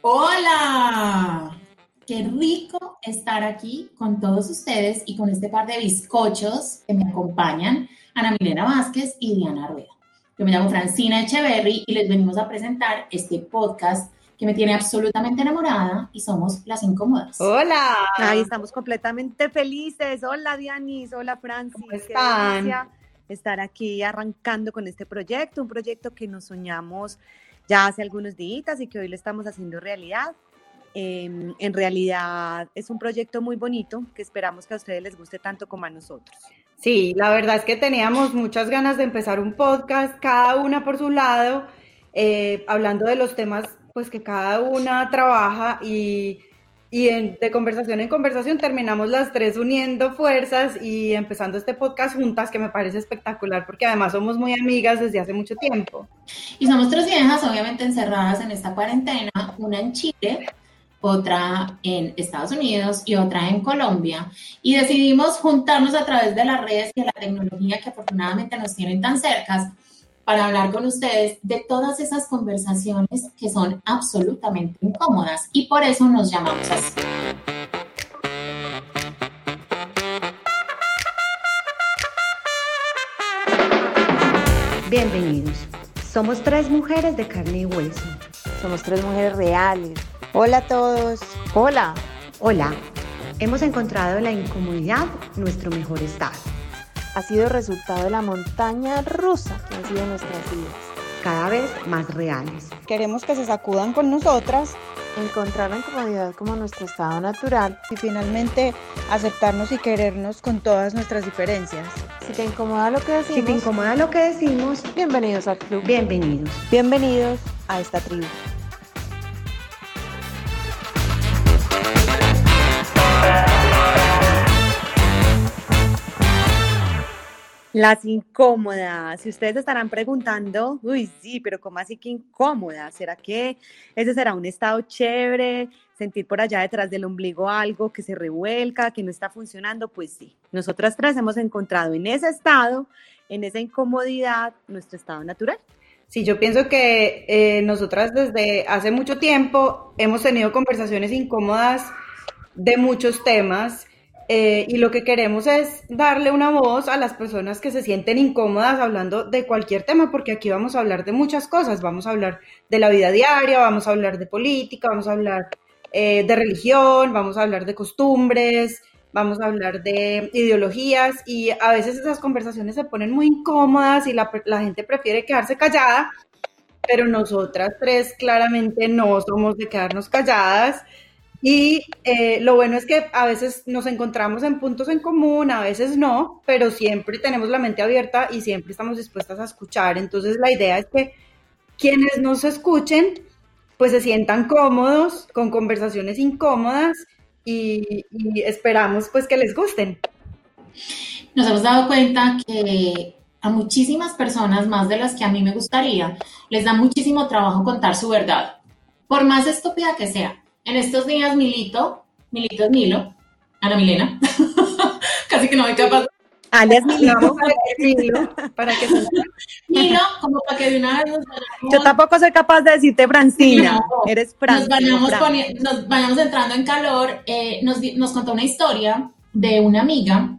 Hola, qué rico estar aquí con todos ustedes y con este par de bizcochos que me acompañan, Ana Milena Vázquez y Diana Rueda. Yo me llamo Francina Echeverry y les venimos a presentar este podcast que me tiene absolutamente enamorada y somos las incómodas. Hola. Ahí estamos completamente felices. Hola Dianis, hola Francis. ¿Cómo están? estar aquí arrancando con este proyecto, un proyecto que nos soñamos ya hace algunos días y que hoy lo estamos haciendo realidad. Em, en realidad es un proyecto muy bonito que esperamos que a ustedes les guste tanto como a nosotros. Sí, la verdad es que teníamos muchas ganas de empezar un podcast, cada una por su lado, eh, hablando de los temas pues que cada una trabaja y, y de conversación en conversación terminamos las tres uniendo fuerzas y empezando este podcast juntas que me parece espectacular porque además somos muy amigas desde hace mucho tiempo. Y somos tres viejas obviamente encerradas en esta cuarentena, una en Chile, otra en Estados Unidos y otra en Colombia. Y decidimos juntarnos a través de las redes y de la tecnología que afortunadamente nos tienen tan cercas para hablar con ustedes de todas esas conversaciones que son absolutamente incómodas y por eso nos llamamos así. Bienvenidos. Somos tres mujeres de carne y hueso. Somos tres mujeres reales. Hola a todos. Hola. Hola. Hemos encontrado la incomodidad nuestro mejor estado ha sido resultado de la montaña rusa que han sido nuestras vidas. Cada vez más reales. Queremos que se sacudan con nosotras, encontrar la incomodidad como nuestro estado natural y finalmente aceptarnos y querernos con todas nuestras diferencias. Si te incomoda lo que decimos, si te incomoda lo que decimos, bienvenidos al club. Bienvenidos. Bienvenidos a esta tribu. Las incómodas. Si ustedes estarán preguntando, uy, sí, pero ¿cómo así que incómoda? ¿Será que ese será un estado chévere? Sentir por allá detrás del ombligo algo que se revuelca, que no está funcionando. Pues sí, nosotras tres hemos encontrado en ese estado, en esa incomodidad, nuestro estado natural. Sí, yo pienso que eh, nosotras desde hace mucho tiempo hemos tenido conversaciones incómodas de muchos temas eh, y lo que queremos es darle una voz a las personas que se sienten incómodas hablando de cualquier tema, porque aquí vamos a hablar de muchas cosas. Vamos a hablar de la vida diaria, vamos a hablar de política, vamos a hablar eh, de religión, vamos a hablar de costumbres, vamos a hablar de ideologías y a veces esas conversaciones se ponen muy incómodas y la, la gente prefiere quedarse callada, pero nosotras tres claramente no somos de quedarnos calladas y eh, lo bueno es que a veces nos encontramos en puntos en común, a veces no, pero siempre tenemos la mente abierta y siempre estamos dispuestas a escuchar. Entonces la idea es que quienes nos escuchen, pues se sientan cómodos, con conversaciones incómodas y, y esperamos pues que les gusten. Nos hemos dado cuenta que a muchísimas personas, más de las que a mí me gustaría, les da muchísimo trabajo contar su verdad, por más estúpida que sea en estos días, Milito, Milito es Milo, Ana Milena, casi que no soy capaz. Alias Milito. Milo, para que Milo, como para que de una vez nos Yo tampoco soy capaz de decirte Francina, eres Francina. Nos vayamos, nos vayamos entrando en calor. Eh, nos, nos contó una historia de una amiga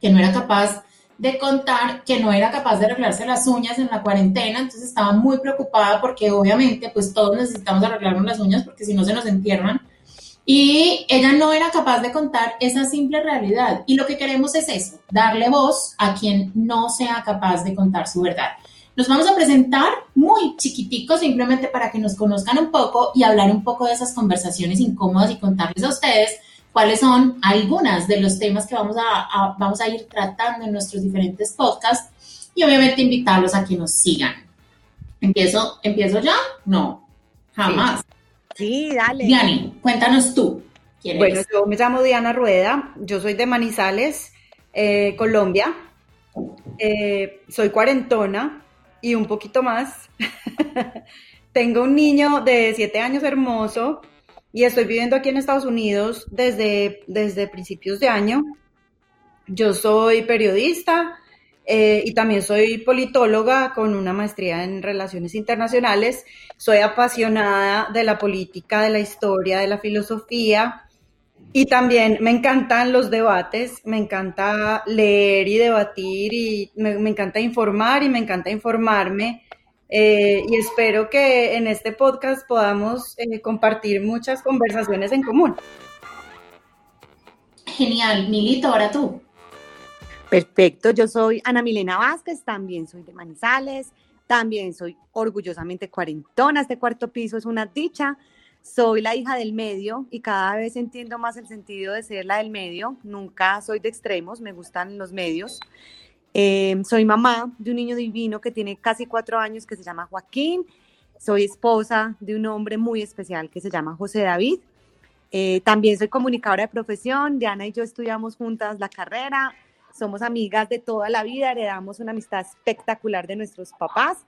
que no era capaz de contar que no era capaz de arreglarse las uñas en la cuarentena, entonces estaba muy preocupada porque obviamente pues todos necesitamos arreglarnos las uñas porque si no se nos entierran. Y ella no era capaz de contar esa simple realidad. Y lo que queremos es eso, darle voz a quien no sea capaz de contar su verdad. Nos vamos a presentar muy chiquiticos, simplemente para que nos conozcan un poco y hablar un poco de esas conversaciones incómodas y contarles a ustedes cuáles son algunas de los temas que vamos a, vamos a ir tratando en nuestros diferentes podcasts y obviamente invitarlos a que nos sigan. ¿Empiezo, ¿empiezo ya? No, jamás. Sí, dale. Diani, cuéntanos tú. ¿quién bueno, yo me llamo Diana Rueda, yo soy de Manizales, eh, Colombia. Eh, soy cuarentona y un poquito más. Tengo un niño de siete años hermoso y estoy viviendo aquí en Estados Unidos desde, desde principios de año. Yo soy periodista, eh, y también soy politóloga con una maestría en relaciones internacionales. Soy apasionada de la política, de la historia, de la filosofía y también me encantan los debates, me encanta leer y debatir y me, encanta informar y me encanta informarme. Eh, y espero que en este podcast podamos eh, compartir muchas conversaciones en común. Genial, Milito, ahora tú. Perfecto, yo soy Ana Milena Vázquez, también soy de Manizales, también soy orgullosamente cuarentona, este cuarto piso es una dicha. Soy la hija del medio y cada vez entiendo más el sentido de ser la del medio. Nunca soy de extremos, me gustan los medios. Eh, soy mamá de un niño divino que tiene casi cuatro años que se llama Joaquín. Soy esposa de un hombre muy especial que se llama José David. Eh, también soy comunicadora de profesión. Diana y yo estudiamos juntas la carrera. Somos amigas de toda la vida. Heredamos una amistad espectacular de nuestros papás.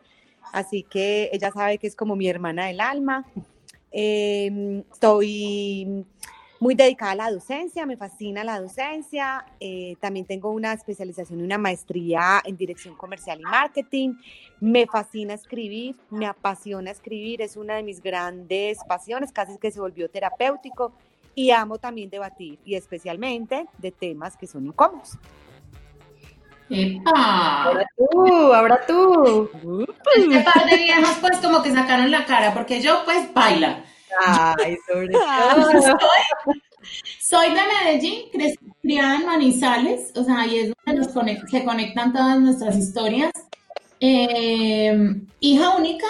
Así que ella sabe que es como mi hermana del alma. Estoy muy dedicada a la docencia, me fascina la docencia. Eh, también tengo una especialización y una maestría en dirección comercial y marketing. Me fascina escribir, me apasiona escribir, es una de mis grandes pasiones, casi que se volvió terapéutico. Y amo también debatir, y especialmente de temas que son incómodos. ¡Epa! Ahora tú, ahora tú. Este par de viejas pues como que sacaron la cara, porque yo pues baila. Ay, sobre todo. Soy, de Medellín, criada en Manizales, o sea, ahí es donde nos se conectan todas nuestras historias. Eh, hija única,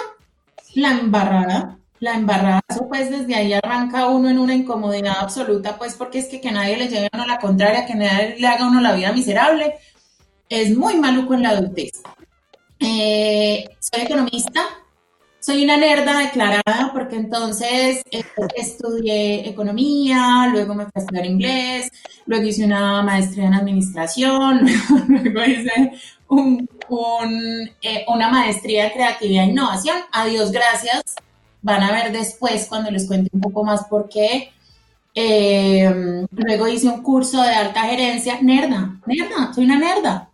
la embarrada, la embarrada, pues desde ahí arranca uno en una incomodidad absoluta, pues porque es que que nadie le lleve a uno la contraria, que nadie le haga a uno la vida miserable es muy maluco en la adultez. Eh, soy economista, soy una nerda declarada porque entonces eh, estudié economía, luego me fui a estudiar inglés, luego hice una maestría en administración, luego, hice eh, una maestría en creatividad e innovación. Adiós, gracias. Van a ver después cuando les cuente un poco más por qué. luego hice un curso de alta gerencia. Nerda, nerda, soy una nerda.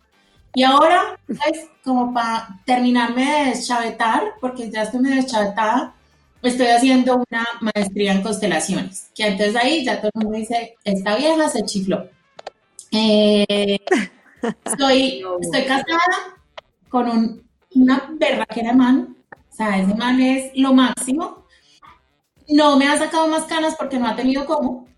Y ahora, pues, como para terminarme de deschavetar, porque ya estoy medio deschavetada, estoy haciendo una maestría en constelaciones, que antes de ahí ya todo el mundo dice, esta vieja se chifló. Eh, estoy, estoy casada con un, una berraquera man, o sea, ese man es lo máximo. No me ha sacado más canas porque no ha tenido cómo.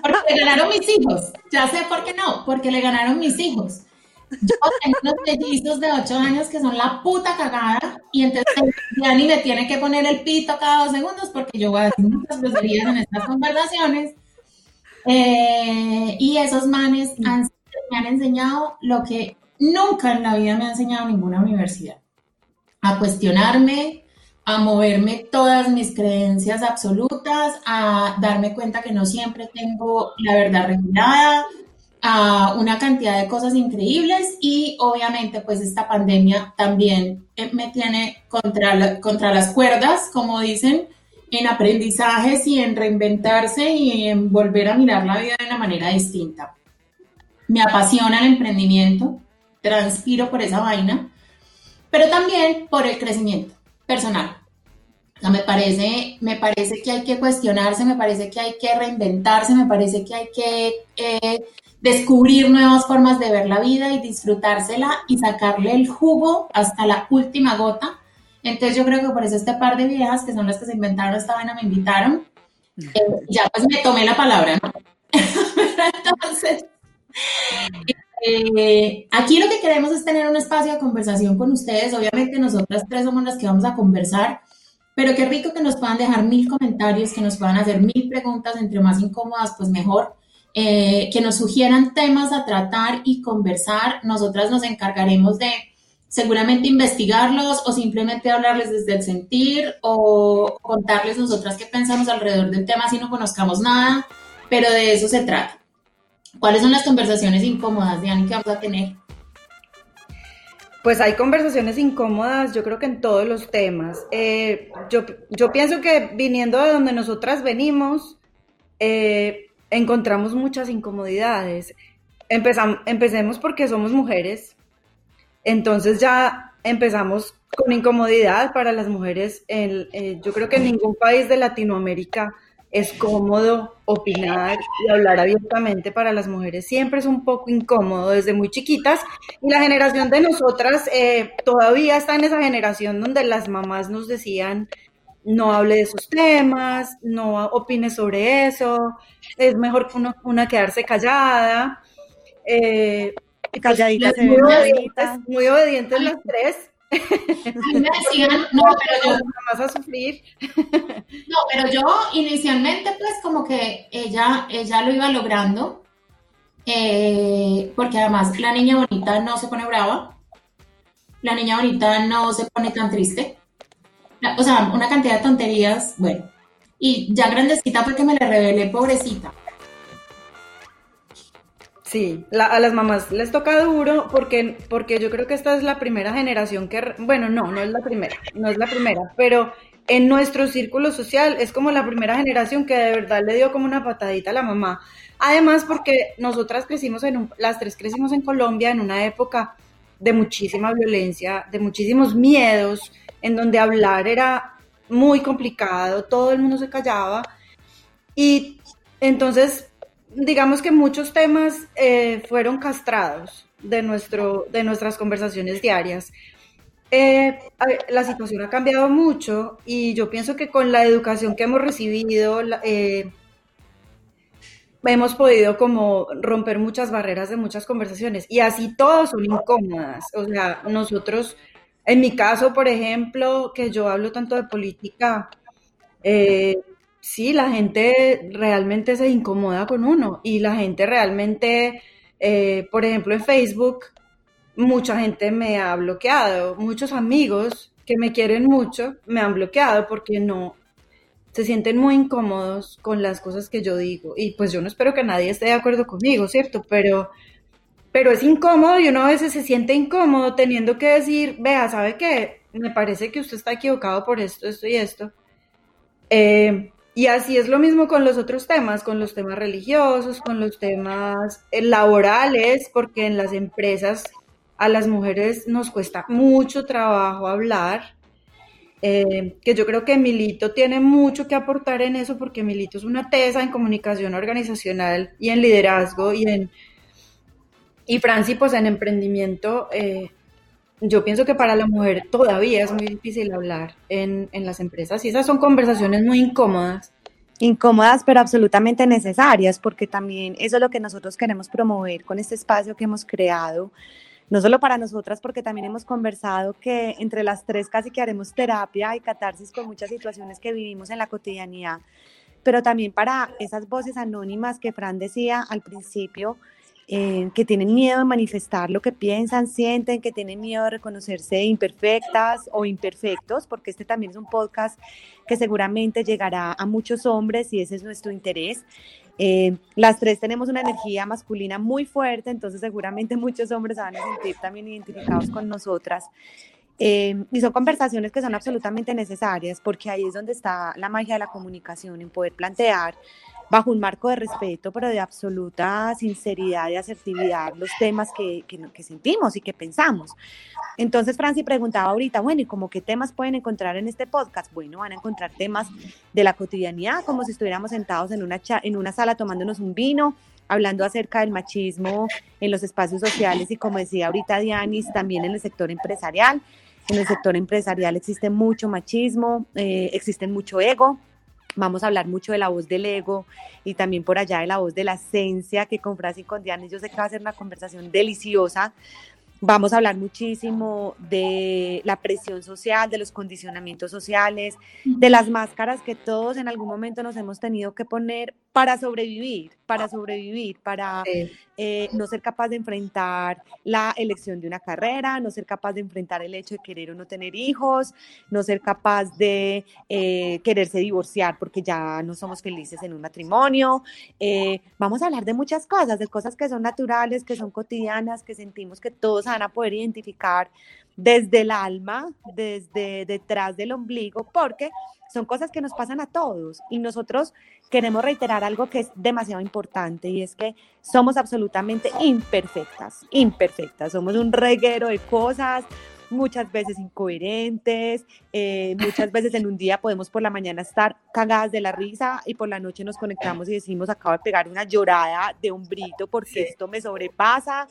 Porque le ganaron mis hijos. Ya sé por qué no, porque le ganaron mis hijos. Yo tengo unos mellizos de 8 años que son la puta cagada y entonces ya ni me tiene que poner el pito cada dos segundos porque yo voy a decir muchas groserías en estas conversaciones. Eh, y esos manes me han enseñado lo que nunca en la vida me ha enseñado ninguna universidad. A cuestionarme, a moverme todas mis creencias absolutas, a darme cuenta que no siempre tengo la verdad regulada, una cantidad de cosas increíbles y obviamente pues esta pandemia también eh, me tiene contra, contra las cuerdas, como dicen, en aprendizajes y en reinventarse y en volver a mirar la vida de una manera distinta. Me apasiona el emprendimiento, transpiro por esa vaina, pero también por el crecimiento personal. me parece, me parece que hay que cuestionarse, me parece que hay que reinventarse, me parece que hay que eh, descubrir nuevas formas de ver la vida y disfrutársela y sacarle el jugo hasta la última gota. Entonces yo creo que por eso este par de viejas, que son las que se inventaron esta vaina, me invitaron. Eh, ya pues me tomé la palabra. Entonces, eh, aquí lo que queremos es tener un espacio de conversación con ustedes. Obviamente nosotras tres somos las que vamos a conversar, pero qué rico que nos puedan dejar mil comentarios, que nos puedan hacer mil preguntas, entre más incómodas, pues mejor. Eh, que nos sugieran temas a tratar y conversar. Nosotras nos encargaremos de seguramente investigarlos o simplemente hablarles desde el sentir o contarles nosotras qué pensamos alrededor del tema si no conozcamos nada, pero de eso se trata. ¿Cuáles son las conversaciones incómodas, Diani, que vamos a tener? Pues hay conversaciones incómodas, yo creo que en todos los temas. Eh, yo, yo, pienso que viniendo de donde nosotras venimos, eh, encontramos muchas incomodidades. empecemos porque somos mujeres Entonces ya empezamos con incomodidad para las mujeres. Eh, yo creo que en ningún país de Latinoamérica es cómodo opinar y hablar abiertamente para las mujeres. Siempre es un poco incómodo desde muy chiquitas. Y la generación de nosotras eh, todavía está en esa generación donde las mamás nos decían, no hable de esos temas, no opine sobre eso, es mejor que una quedarse callada. Eh, Calladita, muy, obedientes, muy obedientes las tres. me decían, no, pero yo. Vas a sufrir. No, pero yo inicialmente, pues, como que ella, ella lo iba logrando. Eh, porque además la niña bonita no se pone brava. La niña bonita no se pone tan triste. O sea, una cantidad de tonterías, bueno. Y ya grandecita porque me la revelé, pobrecita. Sí, a las mamás les toca duro porque, porque yo creo que esta es la primera generación que, bueno, no, no es la primera, no es la primera, pero en nuestro círculo social es como la primera generación que de verdad le dio como una patadita a la mamá. Además porque nosotras crecimos en las tres crecimos en Colombia en una época de muchísima violencia, de muchísimos miedos, en donde hablar era muy complicado, todo el mundo se callaba y entonces digamos que muchos temas eh, fueron castrados de, nuestro, de nuestras conversaciones diarias. Eh, la situación ha cambiado mucho y yo pienso que con la educación que hemos recibido eh, hemos podido como romper muchas barreras de muchas conversaciones y así todas son incómodas. O sea, nosotros, en mi caso, por ejemplo, que yo hablo tanto de política, sí, la gente realmente se incomoda con uno y la gente realmente, eh, por ejemplo, en Facebook, mucha gente me ha bloqueado, muchos amigos que me quieren mucho me han bloqueado porque no se sienten muy incómodos con las cosas que yo digo y pues yo no espero que nadie esté de acuerdo conmigo, ¿cierto? Pero pero es incómodo y uno a veces se siente incómodo teniendo que decir, vea, ¿sabe qué? Me parece que usted está equivocado por esto, esto y esto. Eh, y así es lo mismo con los otros temas, con los temas religiosos, con los temas eh, laborales, porque en las empresas a las mujeres nos cuesta mucho trabajo hablar. Eh, que yo creo que Milito tiene mucho que aportar en eso, porque Milito es una tesa en comunicación organizacional y en liderazgo y en y Franci pues en emprendimiento eh, yo pienso que para la mujer todavía es muy difícil hablar en, en, las empresas y esas son conversaciones muy incómodas. Incómodas, pero absolutamente necesarias, porque también eso es lo que nosotros queremos promover con este espacio que hemos creado, no solo para nosotras, porque también hemos conversado que entre las tres casi que haremos terapia y catarsis con muchas situaciones que vivimos en la cotidianidad, pero también para esas voces anónimas que Fran decía al principio, eh, que tienen miedo de manifestar lo que piensan, sienten, que tienen miedo de reconocerse imperfectas o imperfectos, porque este también es un podcast que seguramente llegará a muchos hombres y ese es nuestro interés. Eh, las tres tenemos una energía masculina muy fuerte, entonces seguramente muchos hombres van a sentir también identificados con nosotras. Eh, y son conversaciones que son absolutamente necesarias porque ahí es donde está la magia de la comunicación, en poder plantear bajo un marco de respeto, pero de absoluta sinceridad y asertividad los temas que, que, sentimos y que pensamos. Entonces, Franci preguntaba ahorita, bueno, ¿y cómo qué temas pueden encontrar en este podcast? Bueno, van a encontrar temas de la cotidianidad, como si estuviéramos sentados en una, en una sala tomándonos un vino, hablando acerca del machismo en los espacios sociales y como decía ahorita Dianis, también en el sector empresarial. En el sector empresarial existe mucho machismo, eh, existe mucho ego, Vamos a hablar mucho de la voz del ego y también por allá de la voz de la esencia, que con Francis y con Diana yo sé que va a ser una conversación deliciosa. Vamos a hablar muchísimo de la presión social, de los condicionamientos sociales, de las máscaras que todos en algún momento nos hemos tenido que poner para sobrevivir, para sobrevivir, para eh, no ser capaz de enfrentar la elección de una carrera, no ser capaz de enfrentar el hecho de querer o no tener hijos, no ser capaz de eh, quererse divorciar porque ya no somos felices en un matrimonio. Eh, vamos a hablar de muchas cosas, de cosas que son naturales, que son cotidianas, que sentimos que todos van a poder identificar desde el alma, desde detrás del ombligo, porque son cosas que nos pasan a todos y nosotros queremos reiterar algo que es demasiado importante y es que somos absolutamente imperfectas, imperfectas, somos un reguero de cosas, muchas veces incoherentes, eh, muchas veces en un día podemos por la mañana estar cagadas de la risa y por la noche nos conectamos y decimos acabo de pegar una llorada de un brito porque esto me sobrepasa.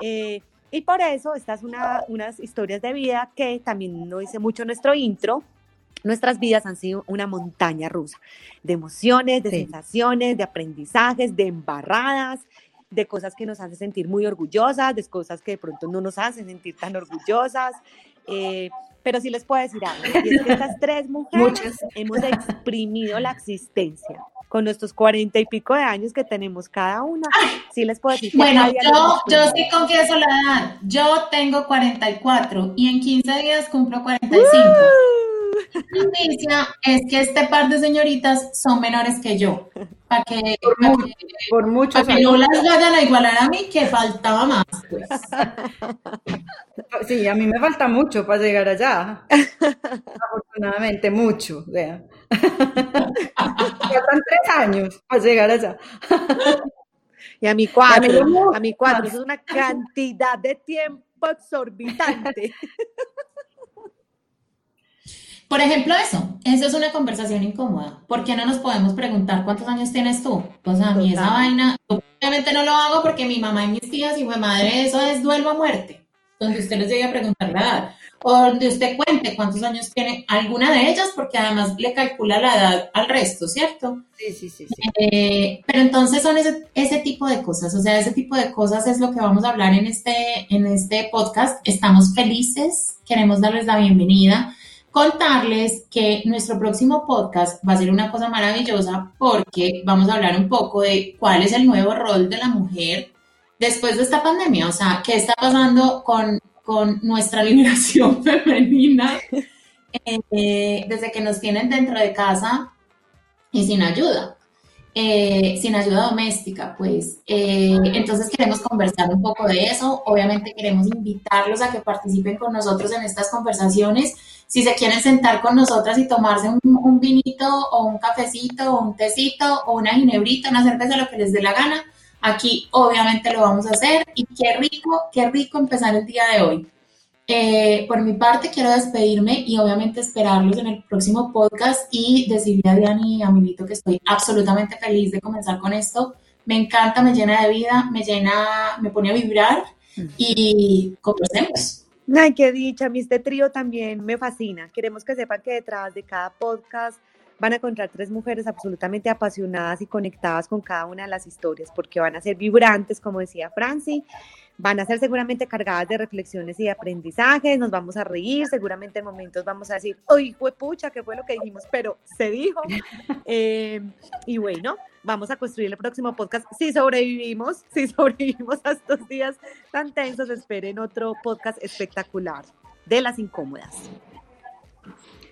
Eh, y por eso estas son una, unas historias de vida que también no dice mucho nuestro intro. Nuestras vidas han sido una montaña rusa de emociones, de sensaciones, de aprendizajes, de embarradas, de cosas que nos hacen sentir muy orgullosas, de cosas que de pronto no nos hacen sentir tan orgullosas. Eh, pero sí les puedo decir algo, y es que estas tres mujeres hemos exprimido la existencia con nuestros cuarenta y pico de años que tenemos cada una. Sí les puedo decir. bueno, yo, yo sí confieso la edad. Yo tengo 44 y en 15 días cumplo 45. La noticia es que este par de señoritas son menores que yo. Para que, por, mucho, que no las vayan a igualar a mí, que faltaba más. Pues. Sí, a mí me falta mucho para llegar allá. Afortunadamente, mucho. O sea. Faltan tres años para llegar allá. Y a mi cuatro, a mi cuatro, es una cantidad de tiempo exorbitante. Por ejemplo, eso, eso es una conversación incómoda. ¿Por qué no nos podemos preguntar cuántos años tienes tú? Pues a mí esa vaina, obviamente no lo hago porque mi mamá y mis tías y mi madre, eso es duelo a muerte. Donde usted les llegue a preguntar la edad. O donde usted cuente cuántos años tiene alguna de ellas, porque además le calcula la edad al resto, ¿cierto? Sí, sí, sí. Eh, pero entonces son ese, ese tipo de cosas, o sea, ese tipo de cosas es lo que vamos a hablar en este, en este podcast. Estamos felices, queremos darles la bienvenida contarles que nuestro próximo podcast va a ser una cosa maravillosa porque vamos a hablar un poco de cuál es el nuevo rol de la mujer después de esta pandemia, o sea, qué está pasando con, con nuestra liberación femenina eh, desde que nos tienen dentro de casa y sin ayuda. Eh, sin ayuda doméstica, pues. Eh, entonces queremos conversar un poco de eso. Obviamente queremos invitarlos a que participen con nosotros en estas conversaciones si se quieren sentar con nosotras y tomarse un, vinito o un cafecito o un tecito o una ginebrita, una cerveza, lo que les dé la gana, aquí obviamente lo vamos a hacer y qué rico, qué rico empezar el día de hoy. Eh, por mi parte quiero despedirme y obviamente esperarlos en el próximo podcast y decirle a Diani y a Milito que estoy absolutamente feliz de comenzar con esto. Me encanta, me llena de vida, me llena, me pone a vibrar y conversemos. Ay, qué dicha, a mí este trío también me fascina. Queremos que sepan que detrás de cada podcast van a encontrar tres mujeres absolutamente apasionadas y conectadas con cada una de las historias, porque van a ser vibrantes, como decía Franci, van a ser seguramente cargadas de reflexiones y de aprendizajes, nos vamos a reír, seguramente en momentos vamos a decir, fue pucha, ¿qué fue lo que dijimos? Pero se dijo. Eh, y bueno, vamos a construir el próximo podcast. Si sobrevivimos, si sobrevivimos a estos días tan tensos, esperen otro podcast espectacular de las incómodas.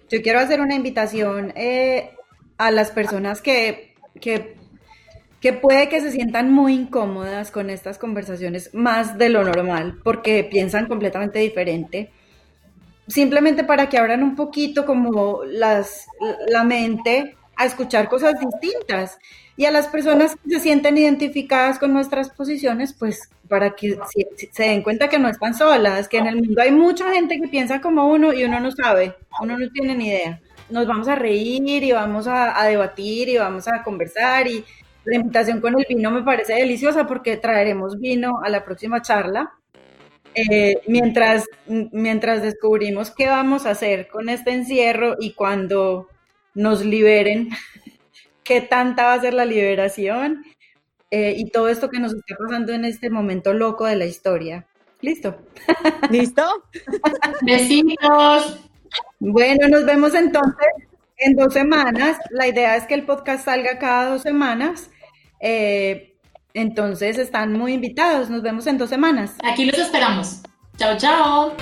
Yo quiero hacer una invitación eh, a las personas que, que, que puede que se sientan muy incómodas con estas conversaciones más de lo normal, porque piensan completamente diferente. Simplemente para que abran un poquito como las, la mente a escuchar cosas distintas. Y a las personas que se sienten identificadas con nuestras posiciones, pues para que se, den cuenta que no están solas, que en el mundo hay mucha gente que piensa como uno y uno no sabe, uno no tiene ni idea. Nos vamos a reír y vamos a, debatir y vamos a conversar y la invitación con el vino me parece deliciosa porque traeremos vino a la próxima charla. Eh, mientras, mientras descubrimos qué vamos a hacer con este encierro y cuando nos liberen, qué tanta va a ser la liberación eh, y todo esto que nos está pasando en este momento loco de la historia. ¿Listo? ¿Listo? Besitos. Bueno, nos vemos entonces en dos semanas. La idea es que el podcast salga cada dos semanas. Eh, entonces están muy invitados. Nos vemos en dos semanas. Aquí los esperamos. Chao, chao.